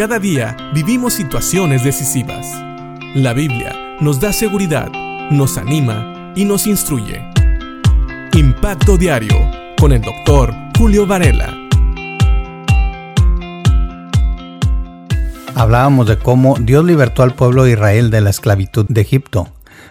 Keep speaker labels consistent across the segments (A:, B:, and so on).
A: Cada día vivimos situaciones decisivas. La Biblia nos da seguridad, nos anima y nos instruye. Impacto Diario con el doctor Julio Varela.
B: Hablábamos de cómo Dios libertó al pueblo de Israel de la esclavitud de Egipto.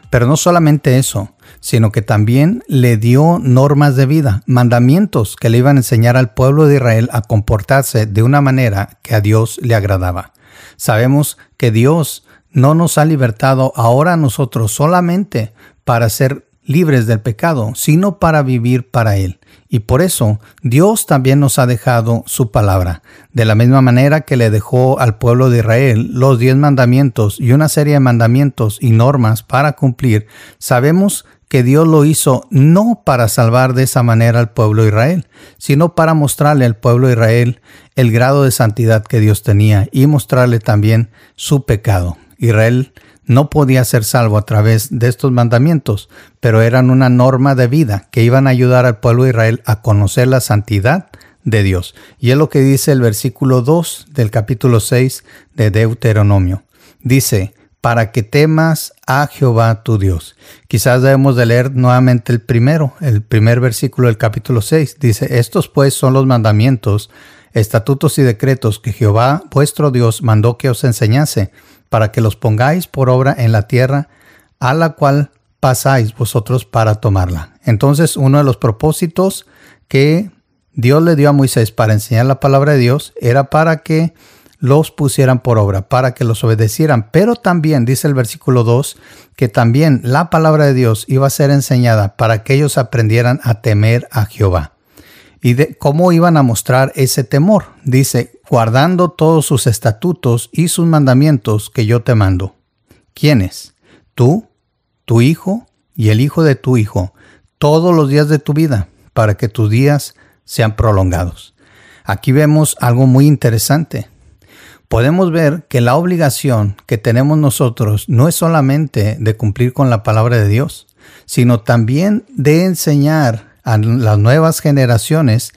B: Pero no solamente eso, sino que también le dio normas de vida, mandamientos que le iban a enseñar al pueblo de Israel a comportarse de una manera que a Dios le agradaba. Sabemos que Dios no nos ha libertado ahora a nosotros solamente para ser libres del pecado, sino para vivir para Él. Y por eso Dios también nos ha dejado su palabra, de la misma manera que le dejó al pueblo de Israel los diez mandamientos y una serie de mandamientos y normas para cumplir. Sabemos que Dios lo hizo no para salvar de esa manera al pueblo de Israel, sino para mostrarle al pueblo de Israel el grado de santidad que Dios tenía y mostrarle también su pecado. Israel no podía ser salvo a través de estos mandamientos, pero eran una norma de vida que iban a ayudar al pueblo de Israel a conocer la santidad de Dios. Y es lo que dice el versículo 2 del capítulo 6 de Deuteronomio. Dice, para que temas a Jehová tu Dios. Quizás debemos de leer nuevamente el primero, el primer versículo del capítulo 6. Dice, estos pues son los mandamientos, estatutos y decretos que Jehová vuestro Dios mandó que os enseñase, para que los pongáis por obra en la tierra, a la cual pasáis vosotros para tomarla. Entonces, uno de los propósitos que Dios le dio a Moisés para enseñar la palabra de Dios era para que los pusieran por obra, para que los obedecieran. Pero también dice el versículo 2 que también la palabra de Dios iba a ser enseñada para que ellos aprendieran a temer a Jehová. ¿Y de cómo iban a mostrar ese temor? Dice, guardando todos sus estatutos y sus mandamientos que yo te mando. ¿Quiénes? Tú, tu hijo y el hijo de tu hijo, todos los días de tu vida, para que tus días sean prolongados. Aquí vemos algo muy interesante podemos ver que la obligación que tenemos nosotros no es solamente de cumplir con la palabra de Dios, sino también de enseñar a las nuevas generaciones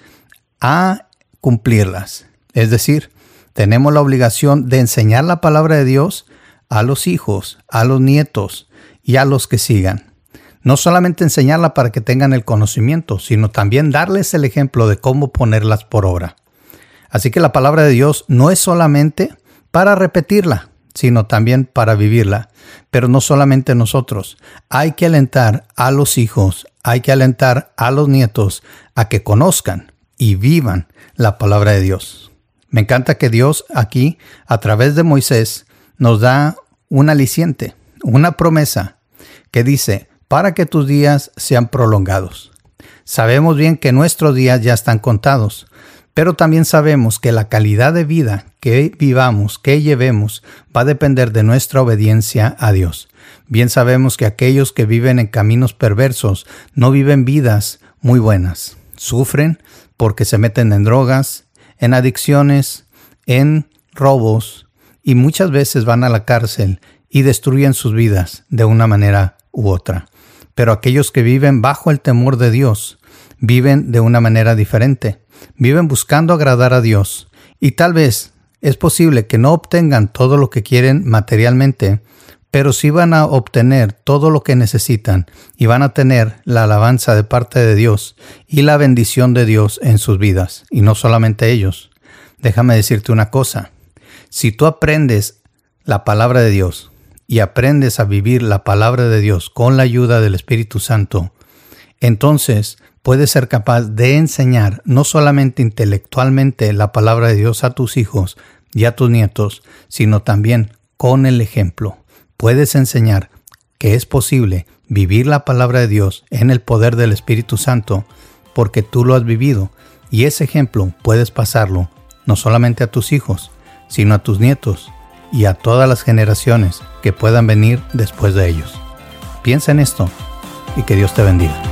B: a cumplirlas. Es decir, tenemos la obligación de enseñar la palabra de Dios a los hijos, a los nietos y a los que sigan. No solamente enseñarla para que tengan el conocimiento, sino también darles el ejemplo de cómo ponerlas por obra. Así que la palabra de Dios no es solamente para repetirla, sino también para vivirla. Pero no solamente nosotros. Hay que alentar a los hijos, hay que alentar a los nietos a que conozcan y vivan la palabra de Dios. Me encanta que Dios aquí, a través de Moisés, nos da un aliciente, una promesa que dice, para que tus días sean prolongados. Sabemos bien que nuestros días ya están contados, pero también sabemos que la calidad de vida que vivamos, que llevemos, va a depender de nuestra obediencia a Dios. Bien sabemos que aquellos que viven en caminos perversos no viven vidas muy buenas. Sufren porque se meten en drogas, en adicciones, en robos y muchas veces van a la cárcel y destruyen sus vidas de una manera u otra. Pero aquellos que viven bajo el temor de Dios viven de una manera diferente. Viven buscando agradar a Dios. Y tal vez es posible que no obtengan todo lo que quieren materialmente, pero sí van a obtener todo lo que necesitan y van a tener la alabanza de parte de Dios y la bendición de Dios en sus vidas, y no solamente ellos. Déjame decirte una cosa, si tú aprendes la palabra de Dios y aprendes a vivir la palabra de Dios con la ayuda del Espíritu Santo, entonces puedes ser capaz de enseñar no solamente intelectualmente la palabra de Dios a tus hijos y a tus nietos, sino también con el ejemplo. Puedes enseñar que es posible vivir la palabra de Dios en el poder del Espíritu Santo porque tú lo has vivido y ese ejemplo puedes pasarlo no solamente a tus hijos, sino a tus nietos y a todas las generaciones que puedan venir después de ellos. Piensa en esto y que Dios te bendiga.